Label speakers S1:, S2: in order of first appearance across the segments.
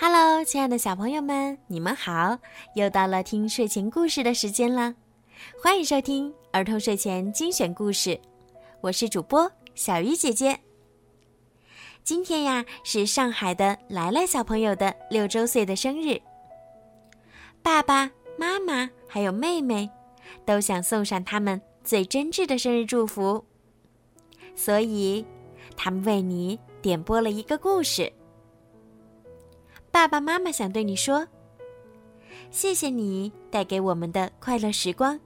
S1: Hello，亲爱的小朋友们，你们好！又到了听睡前故事的时间了，欢迎收听儿童睡前精选故事。我是主播小鱼姐姐。今天呀，是上海的来来小朋友的六周岁的生日。爸爸妈妈还有妹妹，都想送上他们最真挚的生日祝福，所以他们为你点播了一个故事。爸爸妈妈想对你说：“谢谢你带给我们的快乐时光，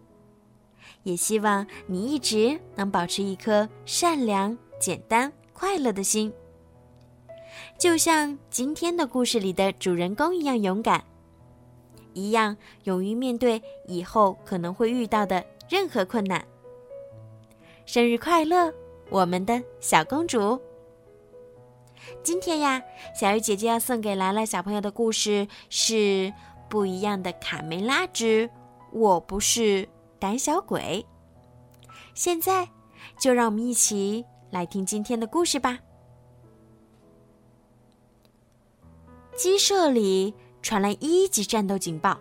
S1: 也希望你一直能保持一颗善良、简单、快乐的心，就像今天的故事里的主人公一样勇敢，一样勇于面对以后可能会遇到的任何困难。”生日快乐，我们的小公主！今天呀，小鱼姐姐要送给兰兰小朋友的故事是《不一样的卡梅拉之我不是胆小鬼》。现在，就让我们一起来听今天的故事吧。鸡舍里传来一级战斗警报，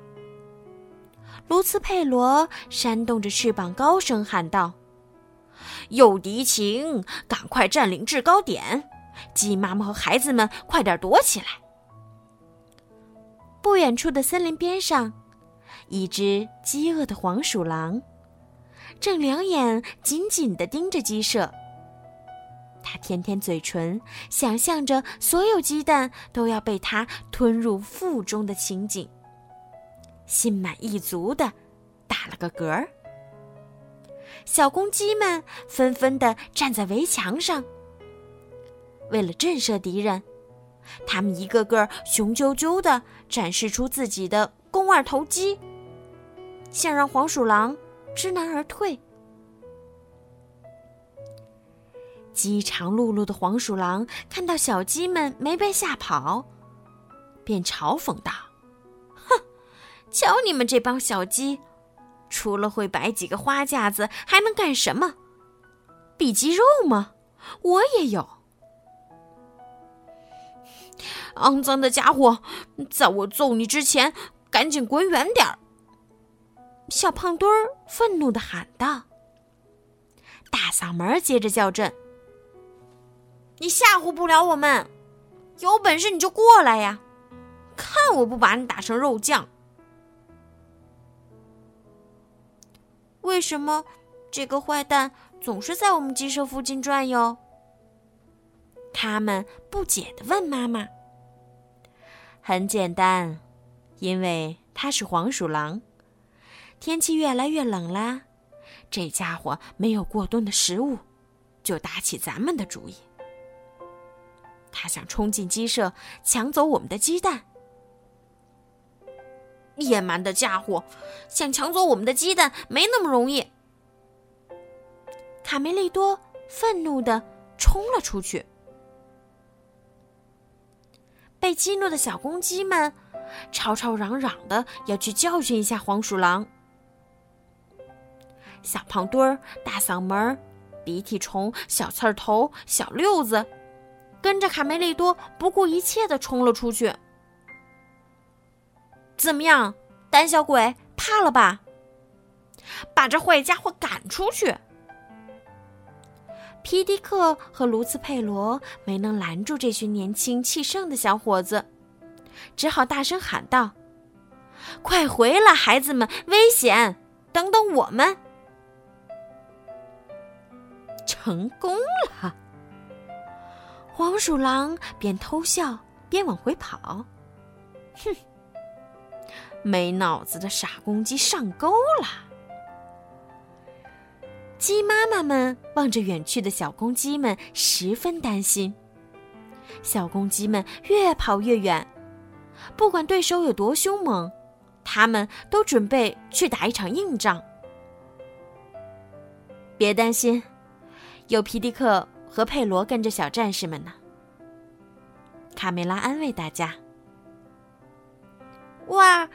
S1: 卢茨佩罗扇动着翅膀，高声喊道：“有敌情，赶快占领制高点！”鸡妈妈和孩子们，快点躲起来！不远处的森林边上，一只饥饿的黄鼠狼正两眼紧紧地盯着鸡舍。它舔舔嘴唇，想象着所有鸡蛋都要被它吞入腹中的情景，心满意足地打了个嗝儿。小公鸡们纷纷地站在围墙上。为了震慑敌人，他们一个个雄赳赳地展示出自己的肱二头肌，想让黄鼠狼知难而退。饥肠辘辘的黄鼠狼看到小鸡们没被吓跑，便嘲讽道：“哼，瞧你们这帮小鸡，除了会摆几个花架子，还能干什么？比鸡肉吗？我也有。”肮脏的家伙，在我揍你之前，赶紧滚远点儿！小胖墩儿愤怒的喊道。大嗓门接着叫阵：“你吓唬不了我们，有本事你就过来呀！看我不把你打成肉酱！”为什么这个坏蛋总是在我们鸡舍附近转悠？他们不解的问妈妈。很简单，因为它是黄鼠狼。天气越来越冷啦，这家伙没有过冬的食物，就打起咱们的主意。他想冲进鸡舍，抢走我们的鸡蛋。野蛮的家伙，想抢走我们的鸡蛋没那么容易。卡梅利多愤怒的冲了出去。被激怒的小公鸡们吵吵嚷嚷的要去教训一下黄鼠狼。小胖墩儿、大嗓门、鼻涕虫、小刺儿头、小六子，跟着卡梅利多不顾一切的冲了出去。怎么样，胆小鬼，怕了吧？把这坏家伙赶出去！皮迪克和卢茨佩罗没能拦住这群年轻气盛的小伙子，只好大声喊道：“快回来，孩子们，危险！等等我们！”成功了。黄鼠狼边偷笑边往回跑。哼，没脑子的傻公鸡上钩了。鸡妈妈们望着远去的小公鸡们，十分担心。小公鸡们越跑越远，不管对手有多凶猛，他们都准备去打一场硬仗。别担心，有皮迪克和佩罗跟着小战士们呢。卡梅拉安慰大家：“哇，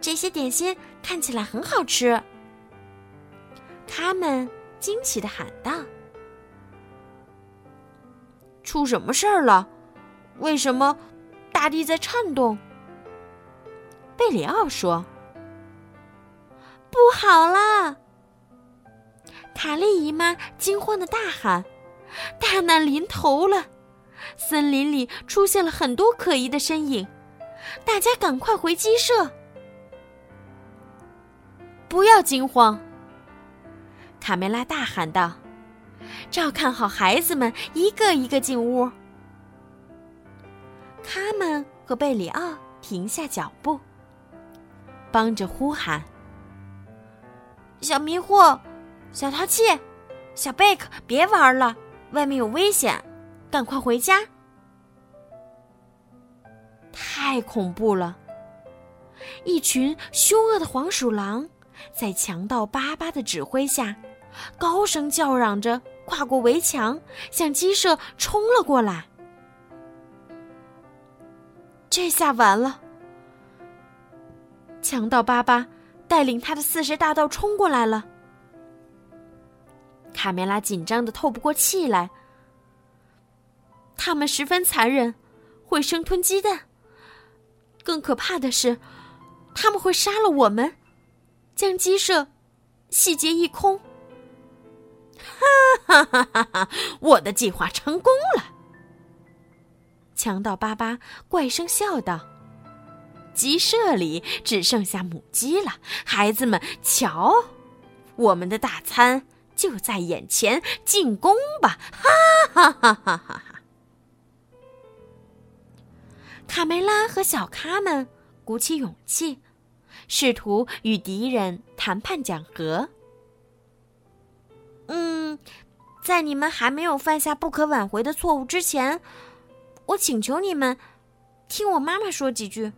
S1: 这些点心看起来很好吃。”他们。惊奇的喊道：“出什么事儿了？为什么大地在颤动。贝里奥说：“不好啦！”卡莉姨妈惊慌的大喊：“大难临头了！森林里出现了很多可疑的身影，大家赶快回鸡舍！”不要惊慌，卡梅拉大喊道：“照看好孩子们，一个一个进屋。”他们和贝里奥停下脚步，帮着呼喊：“小迷糊，小淘气，小贝克，别玩了，外面有危险，赶快回家！”太恐怖了，一群凶恶的黄鼠狼。在强盗巴巴的指挥下，高声叫嚷着跨过围墙，向鸡舍冲了过来。这下完了！强盗巴巴带领他的四十大盗冲过来了。卡梅拉紧张的透不过气来。他们十分残忍，会生吞鸡蛋。更可怕的是，他们会杀了我们。将鸡舍洗劫一空！哈哈哈哈哈！我的计划成功了。强盗巴巴怪声笑道：“鸡舍里只剩下母鸡了，孩子们，瞧，我们的大餐就在眼前，进攻吧！” 哈哈哈哈哈哈！卡梅拉和小咖们鼓起勇气。试图与敌人谈判讲和。嗯，在你们还没有犯下不可挽回的错误之前，我请求你们听我妈妈说几句。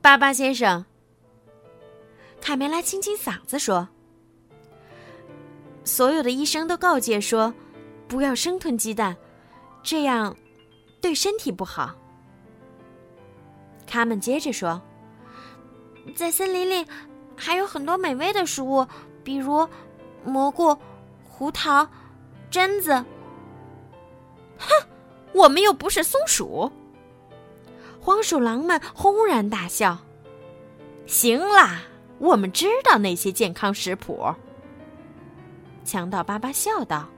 S1: 巴巴先生，卡梅拉清清嗓子说：“所有的医生都告诫说，不要生吞鸡蛋，这样对身体不好。”他们接着说：“在森林里还有很多美味的食物，比如蘑菇、胡桃、榛子。”哼，我们又不是松鼠。黄鼠狼们轰然大笑。行啦，我们知道那些健康食谱。强盗巴巴笑道：“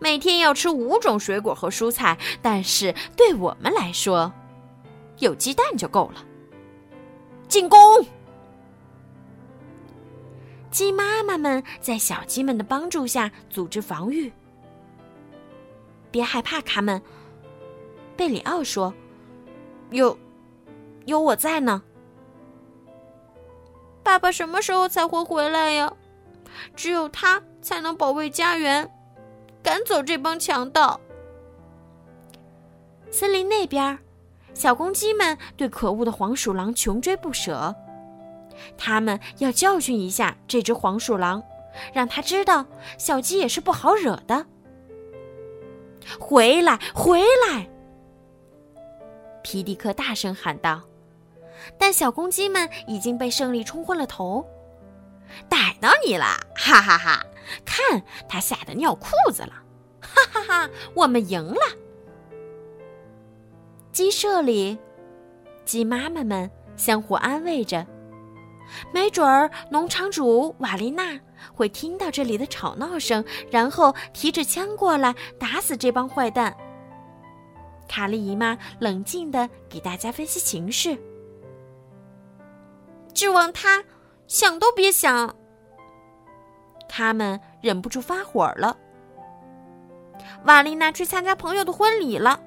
S1: 每天要吃五种水果和蔬菜，但是对我们来说……”有鸡蛋就够了。进攻！鸡妈妈们在小鸡们的帮助下组织防御。别害怕，卡们。贝里奥说：“有，有我在呢。”爸爸什么时候才会回来呀？只有他才能保卫家园，赶走这帮强盗。森林那边。小公鸡们对可恶的黄鼠狼穷追不舍，他们要教训一下这只黄鼠狼，让他知道小鸡也是不好惹的。回来，回来！皮迪克大声喊道。但小公鸡们已经被胜利冲昏了头。逮到你了！哈哈哈！看，他吓得尿裤子了！哈哈哈！我们赢了。鸡舍里，鸡妈妈们相互安慰着。没准儿农场主瓦丽娜会听到这里的吵闹声，然后提着枪过来打死这帮坏蛋。卡莉姨妈冷静地给大家分析情势。指望他，想都别想。他们忍不住发火了。瓦丽娜去参加朋友的婚礼了。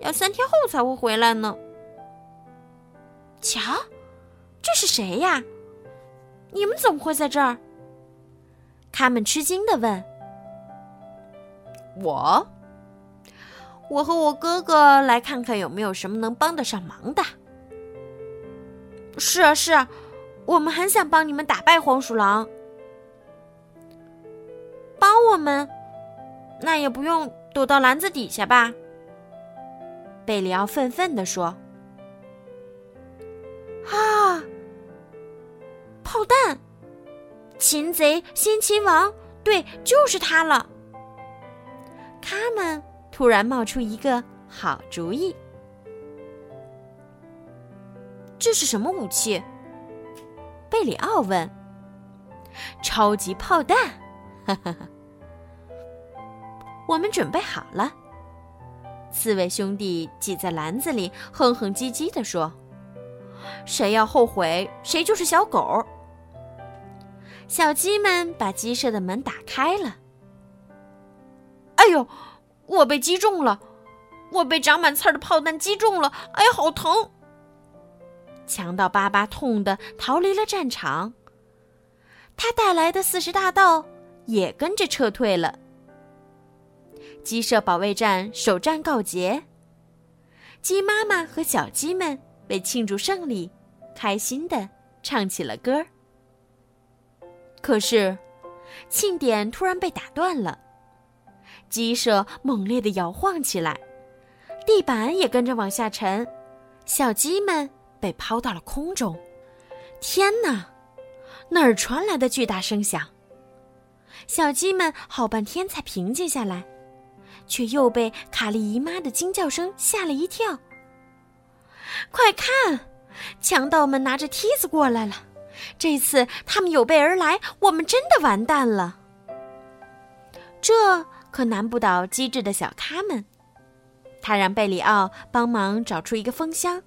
S1: 要三天后才会回来呢。瞧，这是谁呀？你们怎么会在这儿？他们吃惊的问。我，我和我哥哥来看看有没有什么能帮得上忙的。是啊，是啊，我们很想帮你们打败黄鼠狼。帮我们？那也不用躲到篮子底下吧。贝里奥愤愤地说：“啊，炮弹！擒贼先擒王，对，就是他了。”他们突然冒出一个好主意。这是什么武器？贝里奥问。超级炮弹，哈哈哈。我们准备好了。刺猬兄弟挤在篮子里，哼哼唧唧地说：“谁要后悔，谁就是小狗。”小鸡们把鸡舍的门打开了。哎呦，我被击中了！我被长满刺儿的炮弹击中了！哎，好疼！强盗巴巴痛得逃离了战场。他带来的四十大盗也跟着撤退了。鸡舍保卫战首战告捷。鸡妈妈和小鸡们为庆祝胜利，开心的唱起了歌。可是，庆典突然被打断了，鸡舍猛烈的摇晃起来，地板也跟着往下沉，小鸡们被抛到了空中。天哪！哪儿传来的巨大声响？小鸡们好半天才平静下来，却又被卡莉姨妈的惊叫声吓了一跳。快看，强盗们拿着梯子过来了！这次他们有备而来，我们真的完蛋了。这可难不倒机智的小咖们。他让贝里奥帮忙找出一个蜂箱。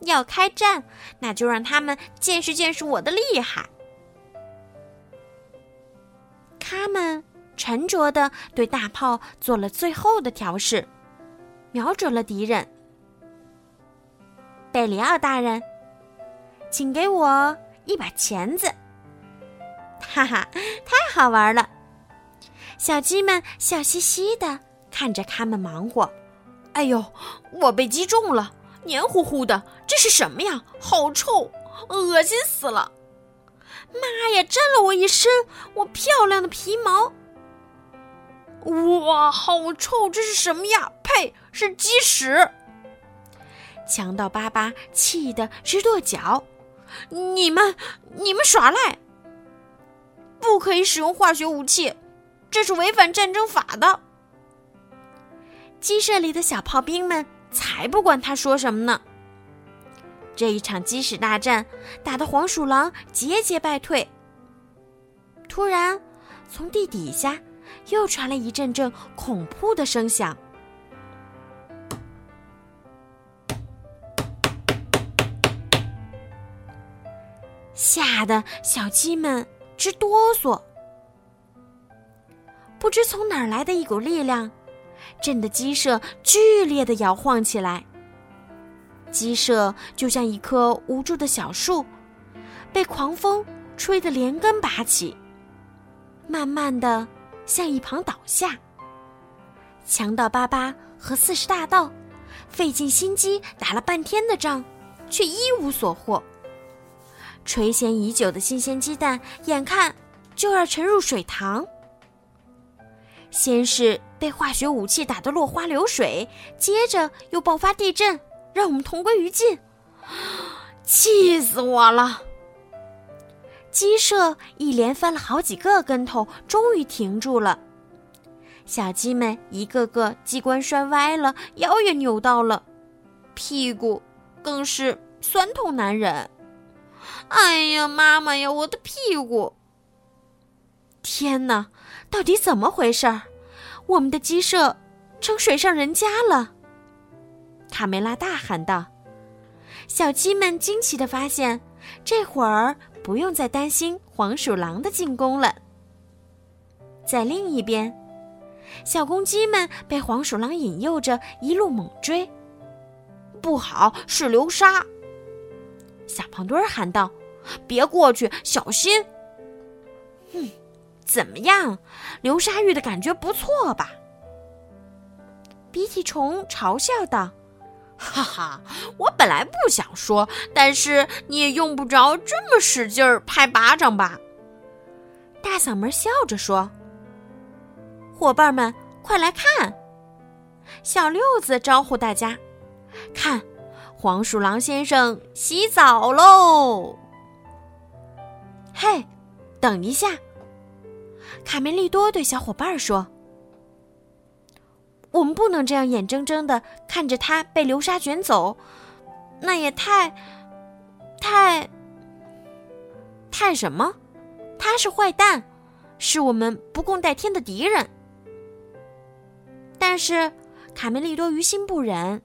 S1: 要开战，那就让他们见识见识我的厉害。他们沉着的对大炮做了最后的调试，瞄准了敌人。贝里奥大人，请给我一把钳子。哈哈，太好玩了！小鸡们笑嘻嘻的看着他们忙活。哎呦，我被击中了！黏糊糊的，这是什么呀？好臭，恶心死了！妈呀，沾了我一身我漂亮的皮毛！哇，好臭，这是什么呀？呸，是鸡屎！强盗巴巴气得直跺脚：“你们，你们耍赖！不可以使用化学武器，这是违反战争法的。”鸡舍里的小炮兵们。才不管他说什么呢！这一场鸡屎大战打得黄鼠狼节节败退。突然，从地底下又传来一阵阵恐怖的声响，吓得小鸡们直哆嗦。不知从哪儿来的一股力量。震得鸡舍剧烈的摇晃起来。鸡舍就像一棵无助的小树，被狂风吹得连根拔起，慢慢的向一旁倒下。强盗巴巴和四十大盗费尽心机打了半天的仗，却一无所获。垂涎已久的新鲜鸡蛋，眼看就要沉入水塘。先是被化学武器打得落花流水，接着又爆发地震，让我们同归于尽，气死我了！鸡舍一连翻了好几个跟头，终于停住了。小鸡们一个个机关摔歪了，腰也扭到了，屁股更是酸痛难忍。哎呀，妈妈呀，我的屁股！天哪，到底怎么回事儿？我们的鸡舍成水上人家了！卡梅拉大喊道。小鸡们惊奇的发现，这会儿不用再担心黄鼠狼的进攻了。在另一边，小公鸡们被黄鼠狼引诱着一路猛追。不好，是流沙！小胖墩儿喊道：“别过去，小心！”哼。怎么样，流沙浴的感觉不错吧？鼻涕虫嘲笑道：“哈哈，我本来不想说，但是你也用不着这么使劲儿拍巴掌吧？”大嗓门笑着说：“伙伴们，快来看！”小六子招呼大家：“看，黄鼠狼先生洗澡喽！”嘿，等一下。卡梅利多对小伙伴说：“我们不能这样眼睁睁的看着他被流沙卷走，那也太……太……太什么？他是坏蛋，是我们不共戴天的敌人。但是卡梅利多于心不忍。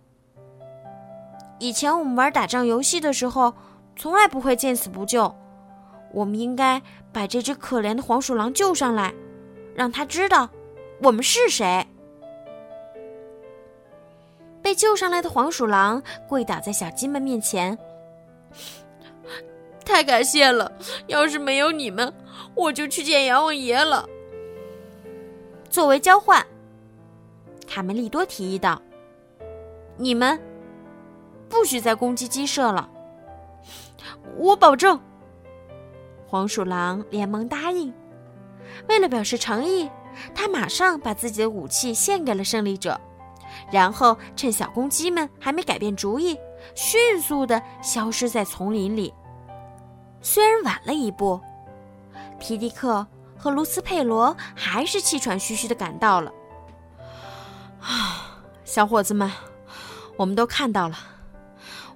S1: 以前我们玩打仗游戏的时候，从来不会见死不救。我们应该把这只可怜的黄鼠狼救上来，让他知道我们是谁。被救上来的黄鼠狼跪倒在小鸡们面前，太感谢了！要是没有你们，我就去见阎王爷了。作为交换，卡梅利多提议道：“你们不许再攻击鸡舍了。”我保证。黄鼠狼连忙答应。为了表示诚意，他马上把自己的武器献给了胜利者。然后趁小公鸡们还没改变主意，迅速的消失在丛林里。虽然晚了一步，皮迪克和卢斯佩罗还是气喘吁吁的赶到了。啊，小伙子们，我们都看到了，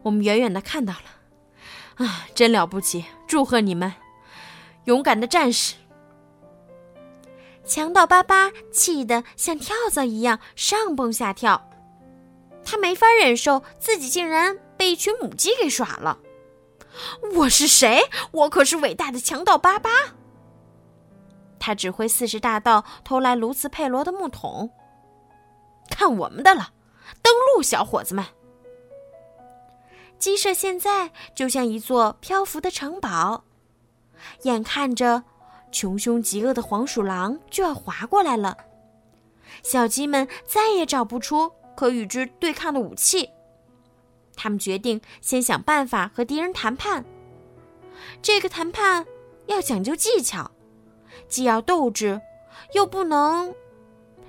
S1: 我们远远的看到了，啊，真了不起！祝贺你们，勇敢的战士！强盗巴巴气得像跳蚤一样上蹦下跳，他没法忍受自己竟然被一群母鸡给耍了。我是谁？我可是伟大的强盗巴巴。他指挥四十大盗偷来卢茨佩罗的木桶。看我们的了，登陆，小伙子们！鸡舍现在就像一座漂浮的城堡，眼看着。穷凶极恶的黄鼠狼就要划过来了，小鸡们再也找不出可与之对抗的武器。他们决定先想办法和敌人谈判。这个谈判要讲究技巧，既要斗志，又不能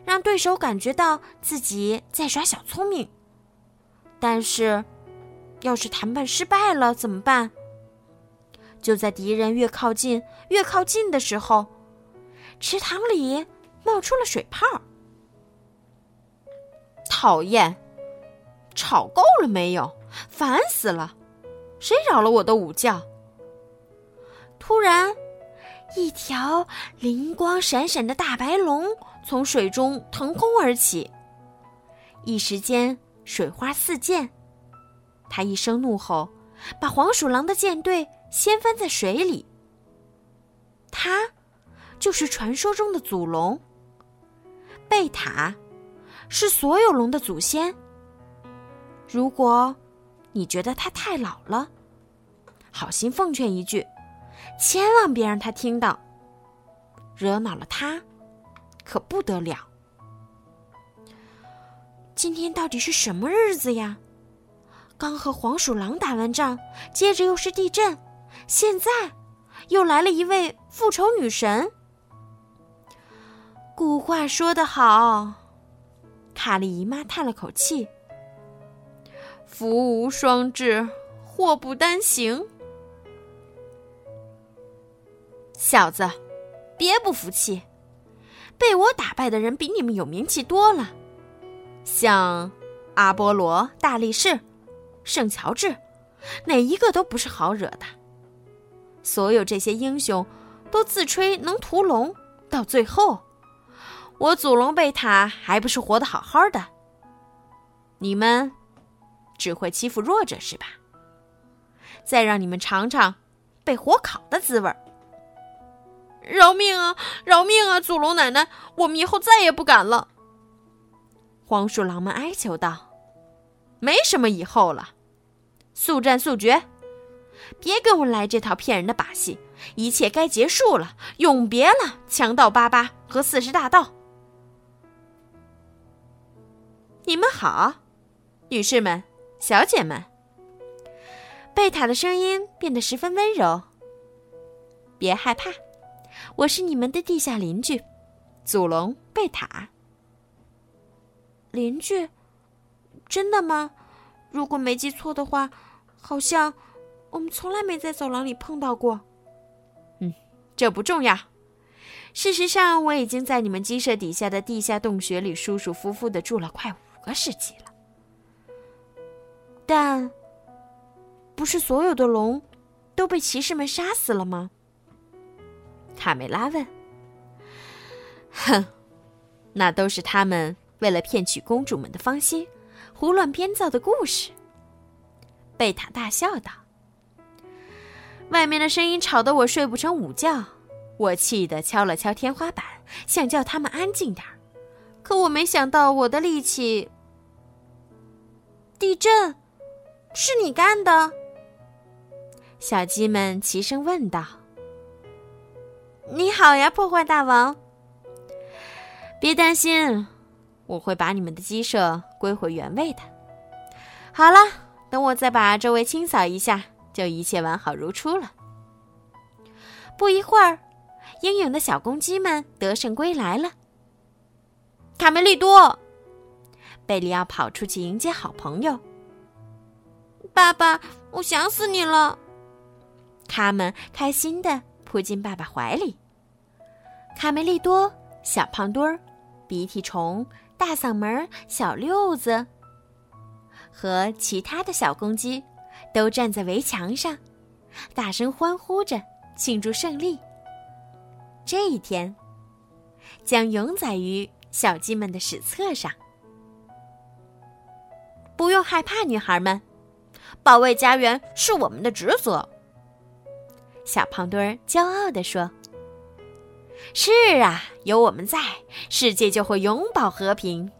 S1: 让对手感觉到自己在耍小聪明。但是，要是谈判失败了怎么办？就在敌人越靠近、越靠近的时候，池塘里冒出了水泡。讨厌，吵够了没有？烦死了！谁扰了我的午觉？突然，一条灵光闪闪的大白龙从水中腾空而起，一时间水花四溅。他一声怒吼，把黄鼠狼的舰队。掀翻在水里。他，就是传说中的祖龙。贝塔，是所有龙的祖先。如果你觉得他太老了，好心奉劝一句，千万别让他听到。惹恼了他，可不得了。今天到底是什么日子呀？刚和黄鼠狼打完仗，接着又是地震。现在，又来了一位复仇女神。古话说得好，卡莉姨妈叹了口气：“福无双至，祸不单行。”小子，别不服气，被我打败的人比你们有名气多了，像阿波罗、大力士、圣乔治，哪一个都不是好惹的。所有这些英雄，都自吹能屠龙，到最后，我祖龙贝塔还不是活得好好的？你们只会欺负弱者是吧？再让你们尝尝被火烤的滋味儿！饶命啊！饶命啊！祖龙奶奶，我们以后再也不敢了。黄鼠狼们哀求道：“没什么以后了，速战速决。”别跟我来这套骗人的把戏！一切该结束了，永别了，强盗巴巴和四十大盗。你们好，女士们、小姐们。贝塔的声音变得十分温柔。别害怕，我是你们的地下邻居，祖龙贝塔。邻居？真的吗？如果没记错的话，好像……我们从来没在走廊里碰到过。嗯，这不重要。事实上，我已经在你们鸡舍底下的地下洞穴里舒舒服服的住了快五个世纪了。但，不是所有的龙都被骑士们杀死了吗？卡梅拉问。哼，那都是他们为了骗取公主们的芳心，胡乱编造的故事。贝塔大笑道：“外面的声音吵得我睡不成午觉。”我气得敲了敲天花板，想叫他们安静点儿，可我没想到我的力气。地震，是你干的？小鸡们齐声问道。你好呀，破坏大王！别担心，我会把你们的鸡舍归回原位的。好了，等我再把周围清扫一下，就一切完好如初了。不一会儿。英勇的小公鸡们得胜归来了。卡梅利多，贝里奥跑出去迎接好朋友。爸爸，我想死你了。他们开心的扑进爸爸怀里。卡梅利多、小胖墩儿、鼻涕虫、大嗓门、小六子和其他的小公鸡都站在围墙上，大声欢呼着庆祝胜利。这一天将永载于小鸡们的史册上。不用害怕，女孩们，保卫家园是我们的职责。小胖墩儿骄傲地说：“是啊，有我们在，世界就会永保和平。”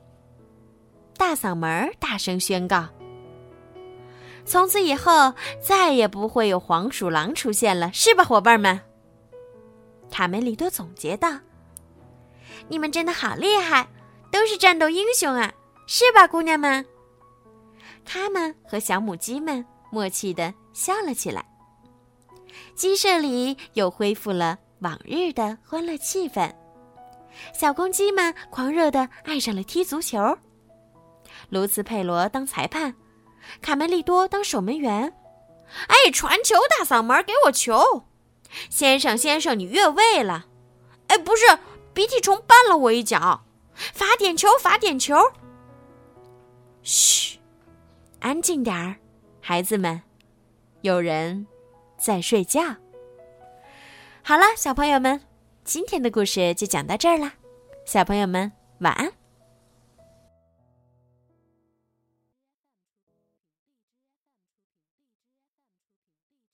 S1: 大嗓门大声宣告：“从此以后，再也不会有黄鼠狼出现了，是吧，伙伴们？”卡梅利多总结道：“你们真的好厉害，都是战斗英雄啊，是吧，姑娘们？”他们和小母鸡们默契的笑了起来。鸡舍里又恢复了往日的欢乐气氛，小公鸡们狂热的爱上了踢足球。卢茨佩罗当裁判，卡梅利多当守门员。哎，传球！大嗓门，给我球！先生，先生，你越位了！哎，不是，鼻涕虫绊了我一脚。罚点球，罚点球。嘘，安静点儿，孩子们，有人在睡觉。好了，小朋友们，今天的故事就讲到这儿了。小朋友们，晚安。